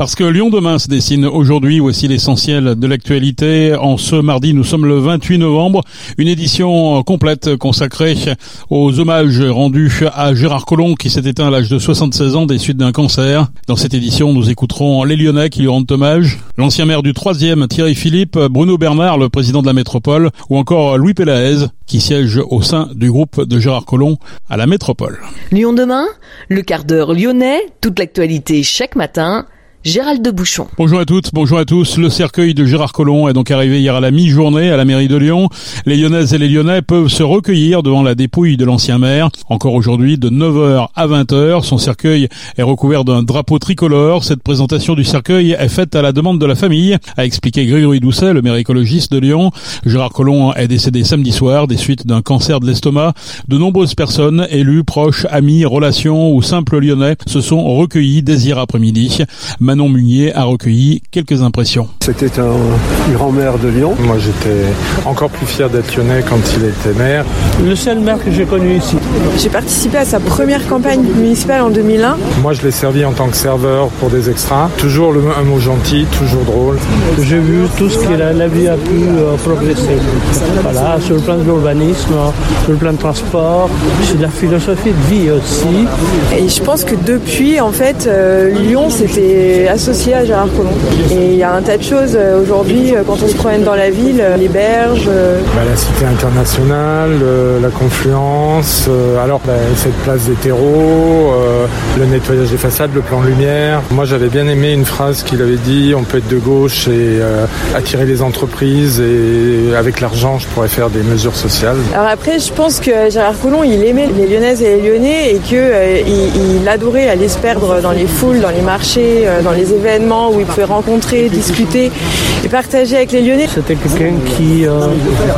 Parce que Lyon demain se dessine aujourd'hui, voici l'essentiel de l'actualité. En ce mardi, nous sommes le 28 novembre, une édition complète consacrée aux hommages rendus à Gérard Collomb qui s'est éteint à l'âge de 76 ans des suites d'un cancer. Dans cette édition, nous écouterons les Lyonnais qui lui rendent hommage, l'ancien maire du 3e Thierry Philippe, Bruno Bernard, le président de la métropole, ou encore Louis Pélaez qui siège au sein du groupe de Gérard Collomb à la métropole. Lyon demain, le quart d'heure lyonnais, toute l'actualité chaque matin. Gérald de Bouchon. Bonjour à toutes, bonjour à tous. Le cercueil de Gérard Collomb est donc arrivé hier à la mi-journée à la mairie de Lyon. Les Lyonnaises et les Lyonnais peuvent se recueillir devant la dépouille de l'ancien maire. Encore aujourd'hui, de 9h à 20h, son cercueil est recouvert d'un drapeau tricolore. Cette présentation du cercueil est faite à la demande de la famille, a expliqué Grégory Doucet, le maire écologiste de Lyon. Gérard Collomb est décédé samedi soir des suites d'un cancer de l'estomac. De nombreuses personnes, élus, proches, amis, relations ou simples Lyonnais, se sont recueillis dès hier après-midi. Manon Munier a recueilli quelques impressions. C'était un grand maire de Lyon. Moi j'étais encore plus fier d'être lyonnais quand il était maire. Le seul maire que j'ai connu ici. J'ai participé à sa première campagne municipale en 2001. Moi je l'ai servi en tant que serveur pour des extras. Toujours le, un mot gentil, toujours drôle. J'ai vu tout ce que la, la vie a pu euh, progresser. Voilà, sur le plan de l'urbanisme, sur le plan de transport, sur la philosophie de vie aussi. Et je pense que depuis, en fait, euh, Lyon c'était associé à Gérard Collomb. Et il y a un tas de choses euh, aujourd'hui, euh, quand on se promène dans la ville, euh, les berges. Bah, la cité internationale, la confluence, alors bah, cette place des terreaux, le nettoyage des façades, le plan lumière. Moi j'avais bien aimé une phrase qu'il avait dit, on peut être de gauche et attirer les entreprises et avec l'argent je pourrais faire des mesures sociales. Alors après je pense que Gérard Collomb il aimait les Lyonnaises et les Lyonnais et qu'il il adorait aller se perdre dans les foules, dans les marchés, dans les événements où il pouvait rencontrer, discuter et partager avec les Lyonnais. C'était quelqu'un qui euh,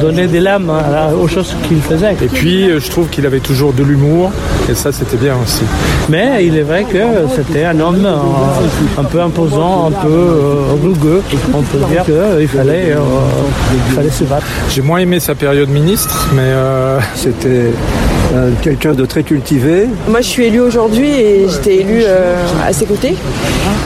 donnait des lames à, aux choses qu'il faisait. Et puis je trouve qu'il avait toujours de l'humour et ça c'était bien aussi. Mais il est vrai que c'était un homme euh, un peu imposant, un peu euh, rugueux. On peut dire qu'il fallait, euh, il fallait se battre. J'ai moins aimé sa période ministre, mais c'était quelqu'un de très cultivé. Moi je suis élu aujourd'hui et j'étais élu à ses côtés.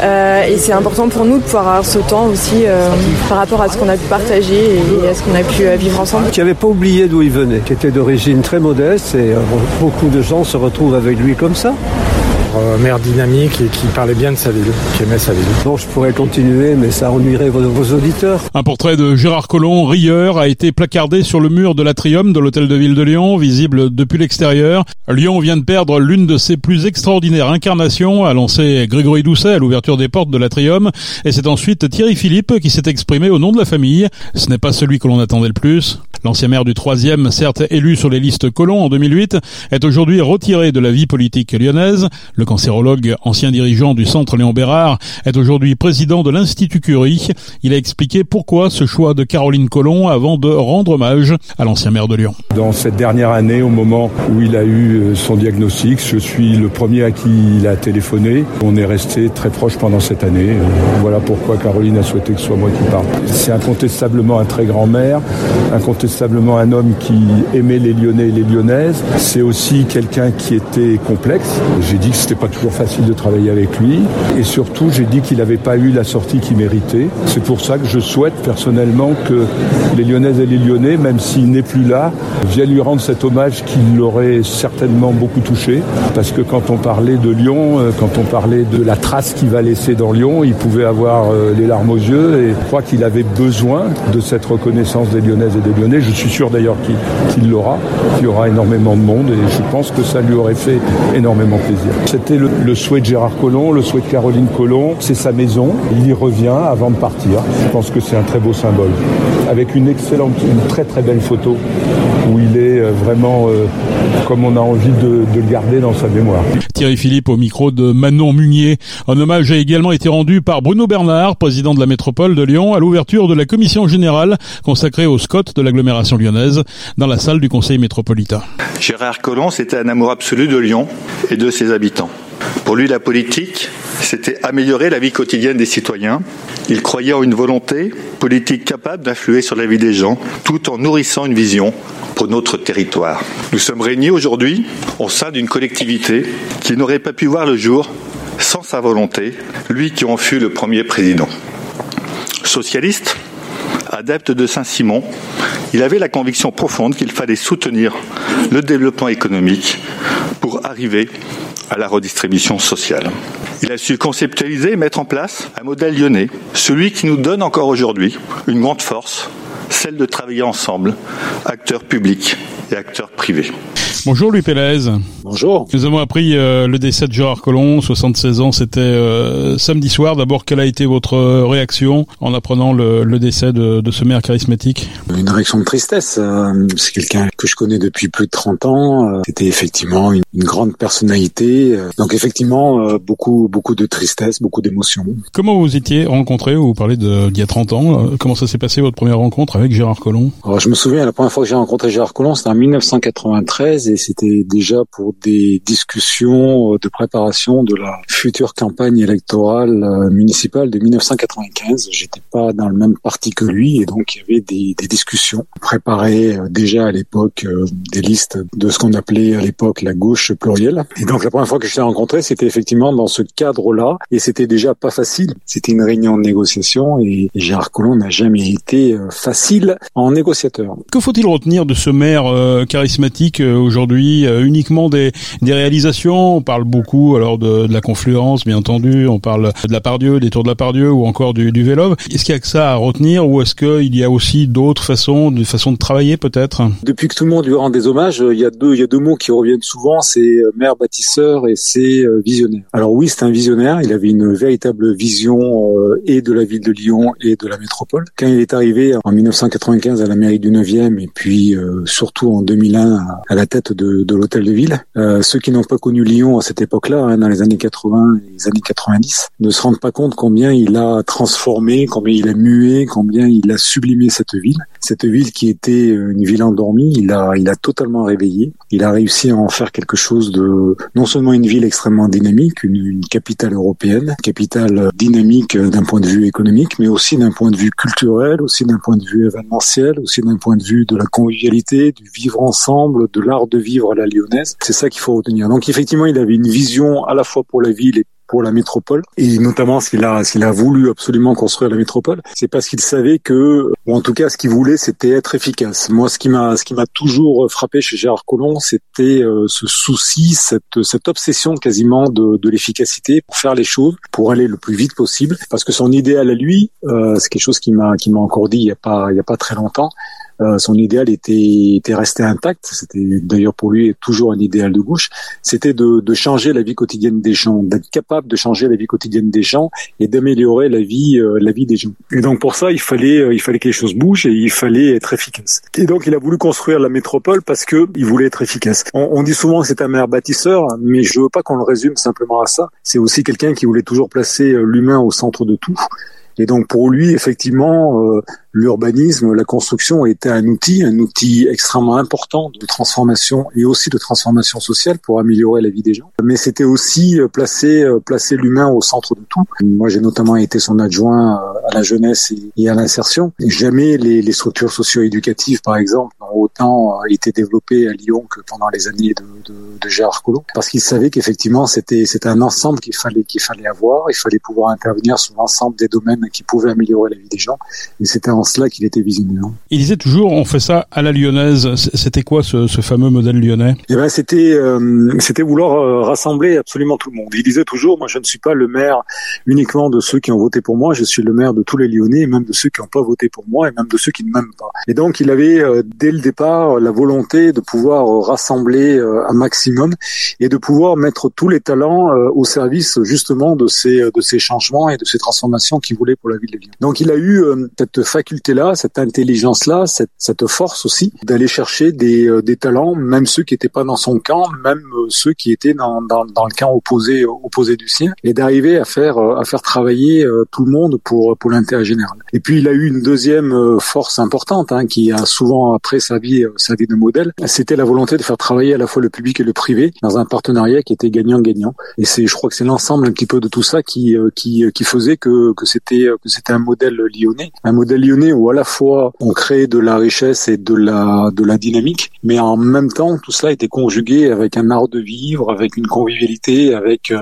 Euh, et c'est important pour nous de pouvoir avoir ce temps aussi euh, par rapport à ce qu'on a pu partager et à ce qu'on a pu euh, vivre ensemble. Qui n'avait pas oublié d'où il venait, qui était d'origine très modeste et beaucoup de gens se retrouvent avec lui comme ça maire dynamique et qui parlait bien de sa ville, qui aimait sa ville. Bon, je pourrais continuer, mais ça ennuierait vos, vos auditeurs. Un portrait de Gérard Collomb, rieur, a été placardé sur le mur de l'atrium de l'hôtel de ville de Lyon, visible depuis l'extérieur. Lyon vient de perdre l'une de ses plus extraordinaires incarnations, a lancé Grégory Doucet à l'ouverture des portes de l'atrium, et c'est ensuite Thierry Philippe qui s'est exprimé au nom de la famille. Ce n'est pas celui que l'on attendait le plus. L'ancien maire du 3e, certes élu sur les listes Collomb en 2008, est aujourd'hui retiré de la vie politique lyonnaise. Le cancérologue, ancien dirigeant du centre Léon Bérard, est aujourd'hui président de l'Institut Curie. Il a expliqué pourquoi ce choix de Caroline Collomb avant de rendre hommage à l'ancien maire de Lyon. Dans cette dernière année, au moment où il a eu son diagnostic, je suis le premier à qui il a téléphoné. On est resté très proche pendant cette année. Voilà pourquoi Caroline a souhaité que ce soit moi qui parle. C'est incontestablement un très grand maire, incontestablement un homme qui aimait les Lyonnais et les Lyonnaises. C'est aussi quelqu'un qui était complexe. J'ai dit que c'était pas toujours facile de travailler avec lui. Et surtout, j'ai dit qu'il n'avait pas eu la sortie qu'il méritait. C'est pour ça que je souhaite personnellement que les Lyonnaises et les Lyonnais, même s'il n'est plus là, viennent lui rendre cet hommage qui l'aurait certainement beaucoup touché. Parce que quand on parlait de Lyon, euh, quand on parlait de la trace qu'il va laisser dans Lyon, il pouvait avoir euh, les larmes aux yeux. Et je crois qu'il avait besoin de cette reconnaissance des Lyonnaises et des Lyonnais. Je suis sûr d'ailleurs qu'il qu l'aura, qu'il y aura énormément de monde et je pense que ça lui aurait fait énormément plaisir. C'était le, le, souhait de Gérard Collomb, le souhait de Caroline Collomb, c'est sa maison, il y revient avant de partir. Je pense que c'est un très beau symbole. Avec une excellente, une très très belle photo où il est vraiment euh, comme on a envie de, de, le garder dans sa mémoire. Thierry Philippe au micro de Manon Munier. Un hommage a également été rendu par Bruno Bernard, président de la métropole de Lyon, à l'ouverture de la commission générale consacrée au SCOT de l'agglomération lyonnaise dans la salle du conseil métropolitain. Gérard Collomb, c'était un amour absolu de Lyon et de ses habitants. Pour lui, la politique, c'était améliorer la vie quotidienne des citoyens. Il croyait en une volonté politique capable d'influer sur la vie des gens, tout en nourrissant une vision pour notre territoire. Nous sommes réunis aujourd'hui au sein d'une collectivité qui n'aurait pas pu voir le jour sans sa volonté, lui qui en fut le premier président. Socialiste, adepte de Saint-Simon, il avait la conviction profonde qu'il fallait soutenir le développement économique pour arriver à la redistribution sociale. Il a su conceptualiser et mettre en place un modèle lyonnais, celui qui nous donne encore aujourd'hui une grande force, celle de travailler ensemble, acteurs publics et acteurs privés. Bonjour Louis Pélez. Bonjour. Nous avons appris euh, le décès de Gérard Collomb, 76 ans, c'était euh, samedi soir. D'abord, quelle a été votre euh, réaction en apprenant le, le décès de, de, ce maire charismatique? Une réaction de tristesse. C'est quelqu'un que je connais depuis plus de 30 ans. C'était effectivement une, une, grande personnalité. Donc effectivement, beaucoup beaucoup de tristesse, beaucoup d'émotions. Comment vous étiez rencontré? Vous parlez d'il y a 30 ans. Comment ça s'est passé votre première rencontre avec Gérard Collomb? Alors, Je me souviens, la première fois que j'ai rencontré Gérard Collomb, c'était en 1993 et c'était déjà pour des discussions de préparation de la future campagne électorale municipale de 1995. J'étais pas dans le même parti que lui et donc il y avait des, discussions préparées déjà à l'époque des listes de ce qu'on appelait à l'époque la gauche plurielle. Et donc la première fois que je l'ai rencontré, c'était effectivement dans ce cadre-là et c'était déjà pas facile. C'était une réunion de négociation et Gérard Collomb n'a jamais été facile en négociateur. Que faut-il retenir de ce maire charismatique aujourd'hui? Uniquement des, des, réalisations. On parle beaucoup alors de, de, la confluence, bien entendu. On parle de la Pardieu, des tours de la Pardieu ou encore du, du Vélove. Est-ce qu'il y a que ça à retenir ou est-ce qu'il y a aussi d'autres façons, de façons de travailler peut-être? Depuis que tout le monde lui rend des hommages, il y a deux, il y a deux mots qui reviennent souvent, c'est maire bâtisseur et c'est visionnaire. Alors oui, c'est un visionnaire. Il avait une véritable vision et de la ville de Lyon et de la métropole. Quand il est arrivé en 1995 à la mairie du 9e et puis euh, surtout en 2001 à la tête de, l'hôtel de ville. Euh, ceux qui n'ont pas connu Lyon à cette époque-là, hein, dans les années 80 et les années 90, ne se rendent pas compte combien il a transformé, combien il a mué, combien il a sublimé cette ville. Cette ville qui était une ville endormie, il a, il a totalement réveillé. Il a réussi à en faire quelque chose de non seulement une ville extrêmement dynamique, une, une capitale européenne, capitale dynamique d'un point de vue économique, mais aussi d'un point de vue culturel, aussi d'un point de vue événementiel, aussi d'un point de vue de la convivialité, du vivre ensemble, de l'art de vivre la lyonnaise. C'est ça qu'il faut retenir. Donc effectivement, il avait une vision à la fois pour la ville et pour la métropole et notamment qu'il a s'il a voulu absolument construire la métropole c'est parce qu'il savait que ou en tout cas ce qu'il voulait c'était être efficace moi ce qui m'a ce qui m'a toujours frappé chez Gérard Collomb c'était euh, ce souci cette cette obsession quasiment de, de l'efficacité pour faire les choses pour aller le plus vite possible parce que son idéal à lui euh, c'est quelque chose qui m'a qui m'a encore dit il y a pas il y a pas très longtemps euh, son idéal était, était resté intact. C'était d'ailleurs pour lui toujours un idéal de gauche. C'était de, de, changer la vie quotidienne des gens, d'être capable de changer la vie quotidienne des gens et d'améliorer la vie, euh, la vie des gens. Et donc pour ça, il fallait, euh, il fallait que les choses bougent et il fallait être efficace. Et donc il a voulu construire la métropole parce que il voulait être efficace. On, on dit souvent que c'est un maire bâtisseur, mais je veux pas qu'on le résume simplement à ça. C'est aussi quelqu'un qui voulait toujours placer l'humain au centre de tout. Et donc pour lui, effectivement, euh, l'urbanisme, la construction était un outil, un outil extrêmement important de transformation et aussi de transformation sociale pour améliorer la vie des gens. Mais c'était aussi euh, placer euh, placer l'humain au centre de tout. Moi, j'ai notamment été son adjoint à la jeunesse et à l'insertion. Jamais les, structures socio-éducatives, par exemple, n'ont autant été développées à Lyon que pendant les années de Gérard Collomb, parce qu'il savait qu'effectivement c'était c'était un ensemble qu'il fallait qu'il fallait avoir. Il fallait pouvoir intervenir sur l'ensemble des domaines qui pouvaient améliorer la vie des gens. Et c'était en cela qu'il était visionnaire. Il disait toujours, on fait ça à la lyonnaise. C'était quoi ce, ce, fameux modèle lyonnais? Eh ben, c'était euh, c'était vouloir euh, rassembler absolument tout le monde. Il disait toujours, moi, je ne suis pas le maire uniquement de ceux qui ont voté pour moi. Je suis le maire de tous les Lyonnais, et même de ceux qui n'ont pas voté pour moi, et même de ceux qui ne m'aiment pas. Et donc, il avait euh, dès le départ la volonté de pouvoir rassembler un maximum et de pouvoir mettre tous les talents au service justement de ces de ces changements et de ces transformations qu'il voulait pour la ville de Lyon. Donc il a eu euh, cette faculté-là, cette intelligence-là, cette, cette, force aussi d'aller chercher des, euh, des, talents, même ceux qui n'étaient pas dans son camp, même euh, ceux qui étaient dans, dans, dans le camp opposé, opposé du sien, et d'arriver à faire, à faire travailler tout le monde pour, pour l'intérêt général. Et puis il a eu une deuxième force importante hein, qui a souvent après sa vie, sa vie de modèle, c'était la volonté de faire travailler à la fois le public et le privé dans un partenariat qui était gagnant-gagnant. Et c'est, je crois que c'est l'ensemble un petit peu de tout ça qui, qui, qui faisait que, que c'était c'était que c'était un modèle lyonnais, un modèle lyonnais où à la fois on crée de la richesse et de la de la dynamique, mais en même temps tout cela était conjugué avec un art de vivre, avec une convivialité, avec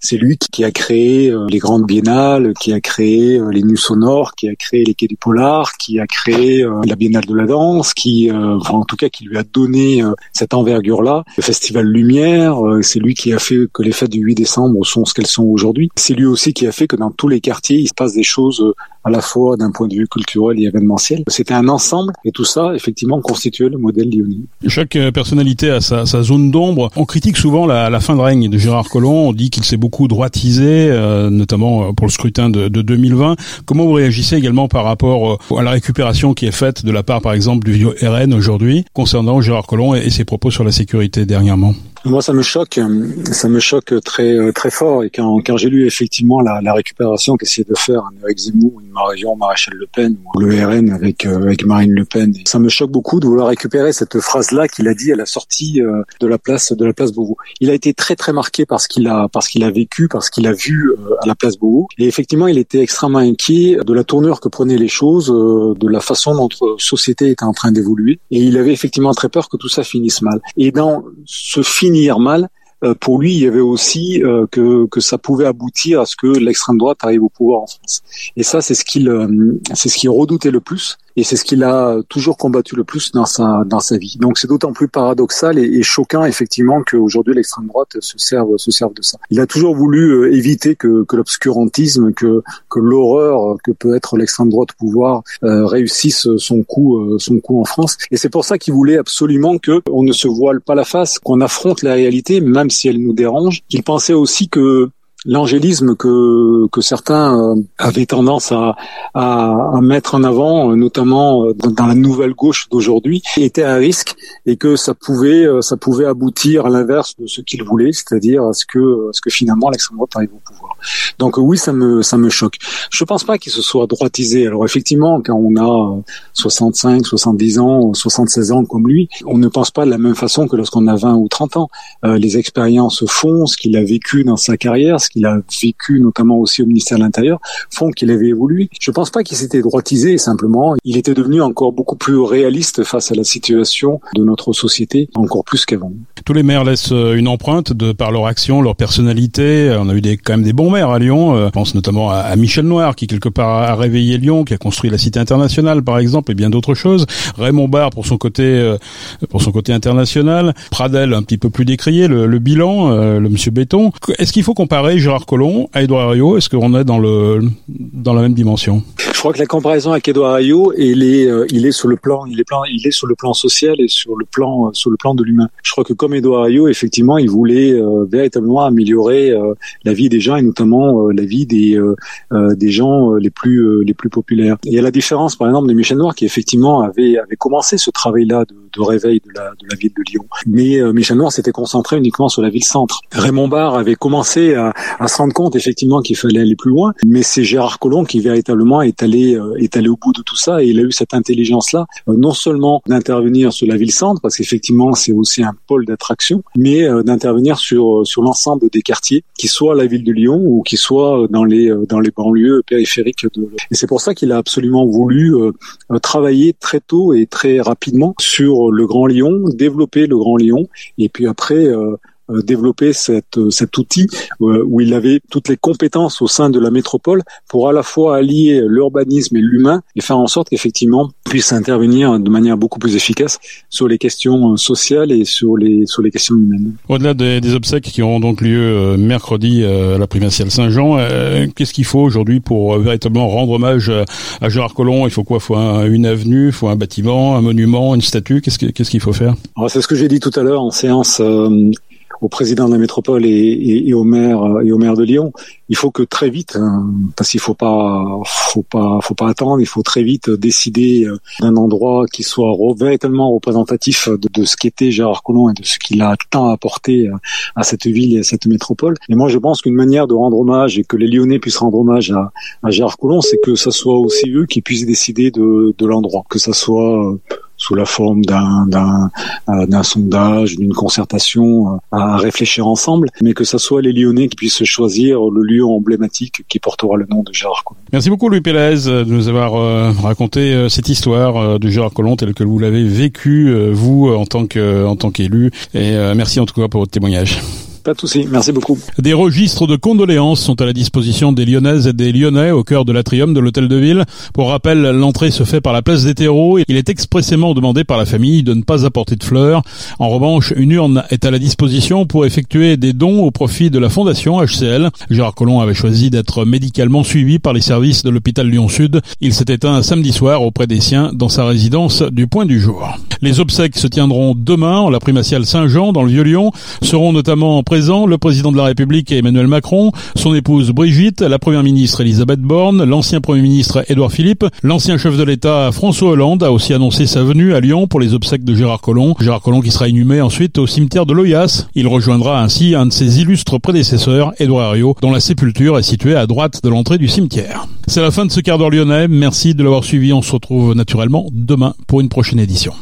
c'est lui qui a créé les grandes biennales, qui a créé les Nus sonores, qui a créé les Quais du Polar, qui a créé la Biennale de la danse, qui enfin, en tout cas qui lui a donné cette envergure-là. Le Festival Lumière, c'est lui qui a fait que les fêtes du 8 décembre sont ce qu'elles sont aujourd'hui. C'est lui aussi qui a fait que dans tous les quartiers, il se passe des choses euh, à la fois d'un point de vue culturel et événementiel. C'était un ensemble et tout ça, effectivement, constituait le modèle lyonnais. Chaque euh, personnalité a sa, zone d'ombre. On critique souvent la, fin de règne de Gérard Collomb. On dit qu'il s'est beaucoup droitisé, euh, notamment pour le scrutin de, de, 2020. Comment vous réagissez également par rapport à la récupération qui est faite de la part, par exemple, du RN aujourd'hui concernant Gérard Collomb et ses propos sur la sécurité dernièrement? Moi, ça me choque, ça me choque très très fort. Et quand, quand j'ai lu effectivement la, la récupération qu'essayait de faire un Eric Zemmour, une Marion Maréchal Le Pen ou le RN avec euh, avec Marine Le Pen, ça me choque beaucoup de vouloir récupérer cette phrase-là qu'il a dit à la sortie euh, de la place de la place Beauvau. Il a été très très marqué par ce qu'il a parce qu'il a vécu, parce qu'il a vu euh, à la place Beauvau. Et effectivement, il était extrêmement inquiet de la tournure que prenaient les choses, de la façon dont notre société était en train d'évoluer. Et il avait effectivement très peur que tout ça finisse mal. Et dans ce mal, euh, pour lui, il y avait aussi euh, que, que ça pouvait aboutir à ce que l'extrême droite arrive au pouvoir en France. Et ça, c'est ce qu'il euh, c'est ce qu'il redoutait le plus et c'est ce qu'il a toujours combattu le plus dans sa dans sa vie. Donc c'est d'autant plus paradoxal et, choquant effectivement qu'aujourd'hui l'extrême droite se serve se serve de ça. Il a toujours voulu euh, éviter que, que l'obscurantisme, que que l'horreur que peut être l'extrême droite pouvoir euh, réussisse son coup euh, son coup en France. Et c'est pour ça qu'il voulait absolument que on ne se voile pas la face, qu'on affronte la réalité même si elle nous dérange. Il pensait aussi que l'angélisme que, que certains euh, avaient tendance à, à, à, mettre en avant, euh, notamment euh, dans, la nouvelle gauche d'aujourd'hui, était un risque et que ça pouvait, ça pouvait aboutir à l'inverse de ce qu'ils voulaient, c'est-à-dire à ce que, à ce que finalement l'extrême droite arrive au pouvoir. Donc oui, ça me, ça me choque. Je pense pas qu'il se soit droitisé. Alors effectivement, quand on a 65, 70 ans, 76 ans comme lui, on ne pense pas de la même façon que lorsqu'on a 20 ou 30 ans. les expériences font, ce qu'il a vécu dans sa carrière, qu'il a vécu notamment aussi au ministère de l'Intérieur font qu'il avait évolué. Je pense pas qu'il s'était droitisé, simplement il était devenu encore beaucoup plus réaliste face à la situation de notre société, encore plus qu'avant. Tous les maires laissent euh, une empreinte de par leur action, leur personnalité. On a eu des, quand même des bons maires à Lyon. Euh, je pense notamment à, Michel Noir qui quelque part a réveillé Lyon, qui a construit la cité internationale par exemple et bien d'autres choses. Raymond Barre pour son côté euh, pour son côté international. Pradel un petit peu plus décrié le, le bilan, le monsieur Béton. Est-ce qu'il faut comparer Gérard Collomb à Edouard Herriot Est-ce qu'on est dans le dans la même dimension? Je crois que la comparaison avec Edouard Herriot, il est euh, il est sur le plan il est plan il est sur le plan social et sur le plan sur le plan de l'humain. Je crois que comme Edouard Herriot, effectivement, il voulait euh, véritablement améliorer euh, la vie des gens et notamment la vie des des gens les plus les plus populaires. Et à la différence, par exemple, de Michel Noir, qui effectivement avait avait commencé ce travail-là de, de, réveil de la de la ville de Lyon. Mais Michel Noir s'était concentré uniquement sur la ville centre. Raymond Barre avait commencé à, à se rendre compte effectivement qu'il fallait aller plus loin. Mais c'est Gérard Collomb qui véritablement est allé euh, est allé au bout de tout ça et il a eu cette intelligence là, euh, non seulement d'intervenir sur la ville centre parce qu'effectivement c'est aussi un pôle d'attraction, mais euh, d'intervenir sur sur l'ensemble des quartiers, qui soit la ville de Lyon ou qui soit dans les dans les banlieues périphériques de. Et c'est pour ça qu'il a absolument voulu travailler très tôt et très rapidement sur le Grand Lyon, développer le Grand Lyon et puis après développer cette, euh, cet outil euh, où il avait toutes les compétences au sein de la métropole pour à la fois allier l'urbanisme et l'humain et faire en sorte qu'effectivement puisse intervenir de manière beaucoup plus efficace sur les questions sociales et sur les sur les questions humaines. Au-delà des, des, obsèques qui auront donc lieu mercredi à la provinciale Saint-Jean, qu'est-ce qu'il faut aujourd'hui pour véritablement rendre hommage à Gérard Collomb? Il faut quoi? Il faut une avenue, il faut un bâtiment, un monument, une statue? Qu'est-ce qu'est-ce qu'il faut faire? C'est ce que j'ai dit tout à l'heure en séance au président de la métropole et, et, et, au maire et au maire de Lyon. Il faut que très vite, hein, parce qu'il faut pas, faut pas, faut pas attendre. Il faut très vite décider euh, d'un endroit qui soit véritablement représentatif de, de ce qu'était Gérard Collomb et de ce qu'il a tant apporté euh, à cette ville et à cette métropole. Et moi, je pense qu'une manière de rendre hommage et que les Lyonnais puissent rendre hommage à, à Gérard Collomb, c'est que ça soit aussi eux qui puissent décider de, de l'endroit, que ça soit sous la forme d'un d'un d'un sondage, d'une concertation à réfléchir ensemble, mais que ce soit les Lyonnais qui puissent choisir le lieu emblématique qui portera le nom de Gérard Collomb. Merci beaucoup Louis Pélez de nous avoir raconté cette histoire de Gérard Collomb telle que vous l'avez vécu vous en tant que en tant qu'élu et merci en tout cas pour votre témoignage. Pas de souci, merci beaucoup. Des registres de condoléances sont à la disposition des Lyonnaises et des Lyonnais au cœur de l'atrium de l'hôtel de ville. Pour rappel, l'entrée se fait par la place des terreaux. Il est expressément demandé par la famille de ne pas apporter de fleurs. En revanche, une urne est à la disposition pour effectuer des dons au profit de la fondation HCL. Gérard Collomb avait choisi d'être médicalement suivi par les services de l'hôpital Lyon-Sud. Il s'est éteint samedi soir auprès des siens dans sa résidence du Point du Jour. Les obsèques se tiendront demain en la primatiale Saint-Jean dans le Vieux-Lyon. Seront notamment le président de la République Emmanuel Macron, son épouse Brigitte, la première ministre Elisabeth Borne, l'ancien premier ministre Édouard Philippe, l'ancien chef de l'État François Hollande a aussi annoncé sa venue à Lyon pour les obsèques de Gérard Collomb. Gérard Collomb qui sera inhumé ensuite au cimetière de Loyasse. Il rejoindra ainsi un de ses illustres prédécesseurs, Édouard Herriot, dont la sépulture est située à droite de l'entrée du cimetière. C'est la fin de ce quart d'heure lyonnais. Merci de l'avoir suivi. On se retrouve naturellement demain pour une prochaine édition.